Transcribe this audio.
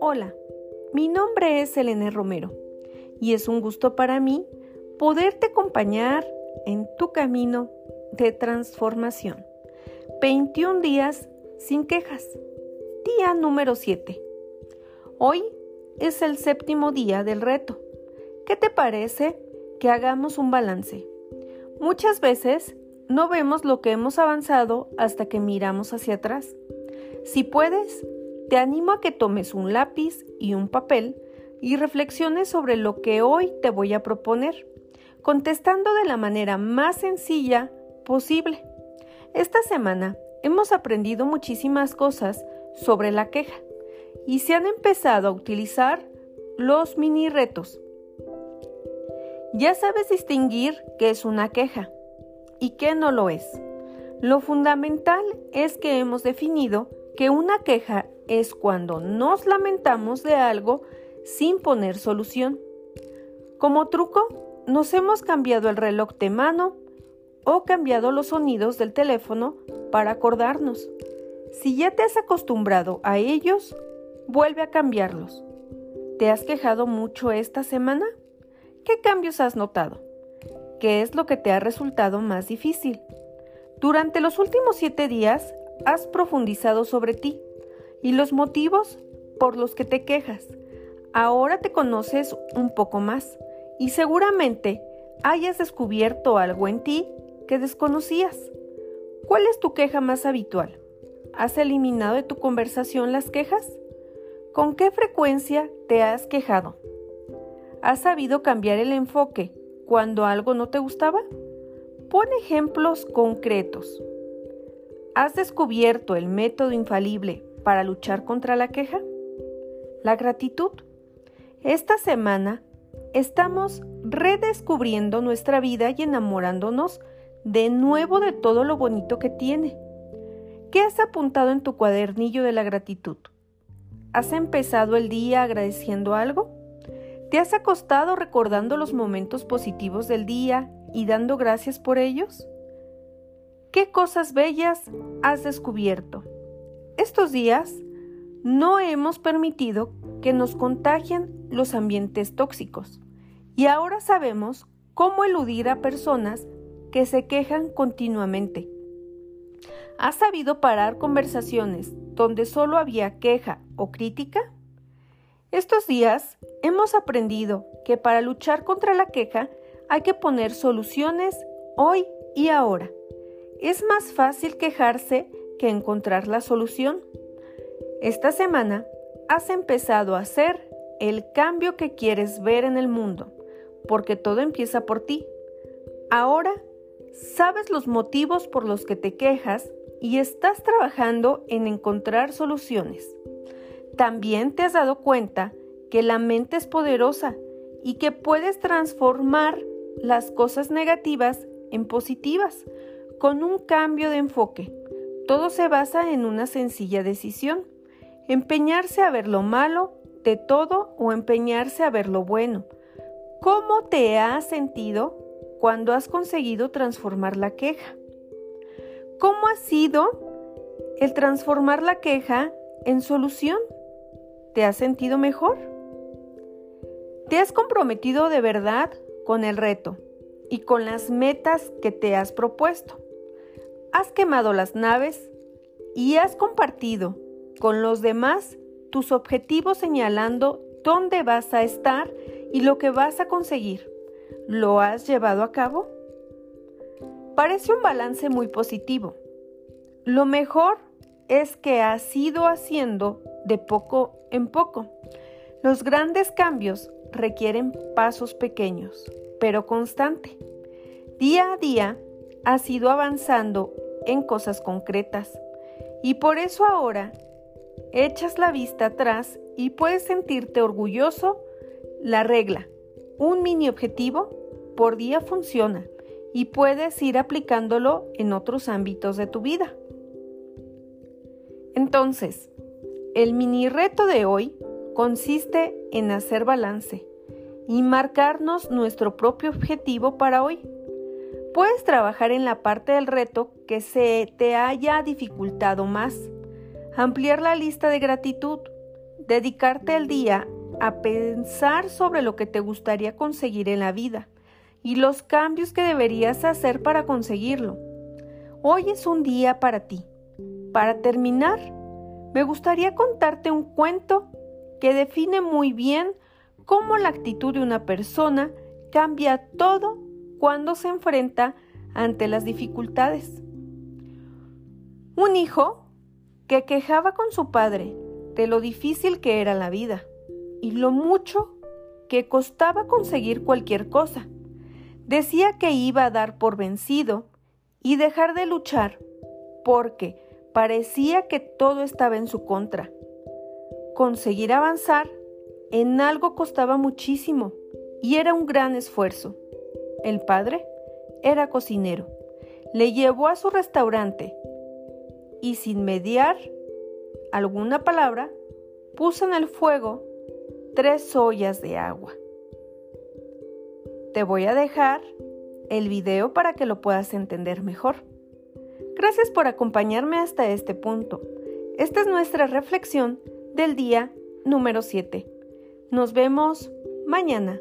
Hola, mi nombre es Elena Romero y es un gusto para mí poderte acompañar en tu camino de transformación. 21 días sin quejas. Día número 7. Hoy es el séptimo día del reto. ¿Qué te parece que hagamos un balance? Muchas veces no vemos lo que hemos avanzado hasta que miramos hacia atrás. Si puedes, te animo a que tomes un lápiz y un papel y reflexiones sobre lo que hoy te voy a proponer, contestando de la manera más sencilla posible. Esta semana hemos aprendido muchísimas cosas sobre la queja y se han empezado a utilizar los mini retos. Ya sabes distinguir qué es una queja y qué no lo es. Lo fundamental es que hemos definido que una queja es cuando nos lamentamos de algo sin poner solución. Como truco, nos hemos cambiado el reloj de mano o cambiado los sonidos del teléfono para acordarnos. Si ya te has acostumbrado a ellos, vuelve a cambiarlos. ¿Te has quejado mucho esta semana? ¿Qué cambios has notado? ¿Qué es lo que te ha resultado más difícil? Durante los últimos siete días has profundizado sobre ti y los motivos por los que te quejas. Ahora te conoces un poco más y seguramente hayas descubierto algo en ti que desconocías. ¿Cuál es tu queja más habitual? ¿Has eliminado de tu conversación las quejas? ¿Con qué frecuencia te has quejado? ¿Has sabido cambiar el enfoque cuando algo no te gustaba? Pon ejemplos concretos. ¿Has descubierto el método infalible para luchar contra la queja? La gratitud. Esta semana estamos redescubriendo nuestra vida y enamorándonos de nuevo de todo lo bonito que tiene. ¿Qué has apuntado en tu cuadernillo de la gratitud? ¿Has empezado el día agradeciendo algo? ¿Te has acostado recordando los momentos positivos del día y dando gracias por ellos? ¿Qué cosas bellas has descubierto? Estos días no hemos permitido que nos contagien los ambientes tóxicos y ahora sabemos cómo eludir a personas que se quejan continuamente. ¿Has sabido parar conversaciones donde solo había queja o crítica? Estos días hemos aprendido que para luchar contra la queja hay que poner soluciones hoy y ahora. Es más fácil quejarse que encontrar la solución. Esta semana has empezado a hacer el cambio que quieres ver en el mundo, porque todo empieza por ti. Ahora sabes los motivos por los que te quejas y estás trabajando en encontrar soluciones. También te has dado cuenta que la mente es poderosa y que puedes transformar las cosas negativas en positivas con un cambio de enfoque. Todo se basa en una sencilla decisión. Empeñarse a ver lo malo de todo o empeñarse a ver lo bueno. ¿Cómo te has sentido cuando has conseguido transformar la queja? ¿Cómo ha sido el transformar la queja en solución? ¿Te has sentido mejor? ¿Te has comprometido de verdad con el reto y con las metas que te has propuesto? has quemado las naves y has compartido con los demás tus objetivos señalando dónde vas a estar y lo que vas a conseguir. ¿Lo has llevado a cabo? Parece un balance muy positivo. Lo mejor es que has ido haciendo de poco en poco. Los grandes cambios requieren pasos pequeños, pero constante. Día a día has ido avanzando en cosas concretas. Y por eso ahora echas la vista atrás y puedes sentirte orgulloso. La regla, un mini objetivo por día funciona y puedes ir aplicándolo en otros ámbitos de tu vida. Entonces, el mini reto de hoy consiste en hacer balance y marcarnos nuestro propio objetivo para hoy. Puedes trabajar en la parte del reto que se te haya dificultado más, ampliar la lista de gratitud, dedicarte el día a pensar sobre lo que te gustaría conseguir en la vida y los cambios que deberías hacer para conseguirlo. Hoy es un día para ti. Para terminar, me gustaría contarte un cuento que define muy bien cómo la actitud de una persona cambia todo cuando se enfrenta ante las dificultades. Un hijo que quejaba con su padre de lo difícil que era la vida y lo mucho que costaba conseguir cualquier cosa. Decía que iba a dar por vencido y dejar de luchar porque parecía que todo estaba en su contra. Conseguir avanzar en algo costaba muchísimo y era un gran esfuerzo. El padre era cocinero. Le llevó a su restaurante y sin mediar alguna palabra, puso en el fuego tres ollas de agua. Te voy a dejar el video para que lo puedas entender mejor. Gracias por acompañarme hasta este punto. Esta es nuestra reflexión del día número 7. Nos vemos mañana.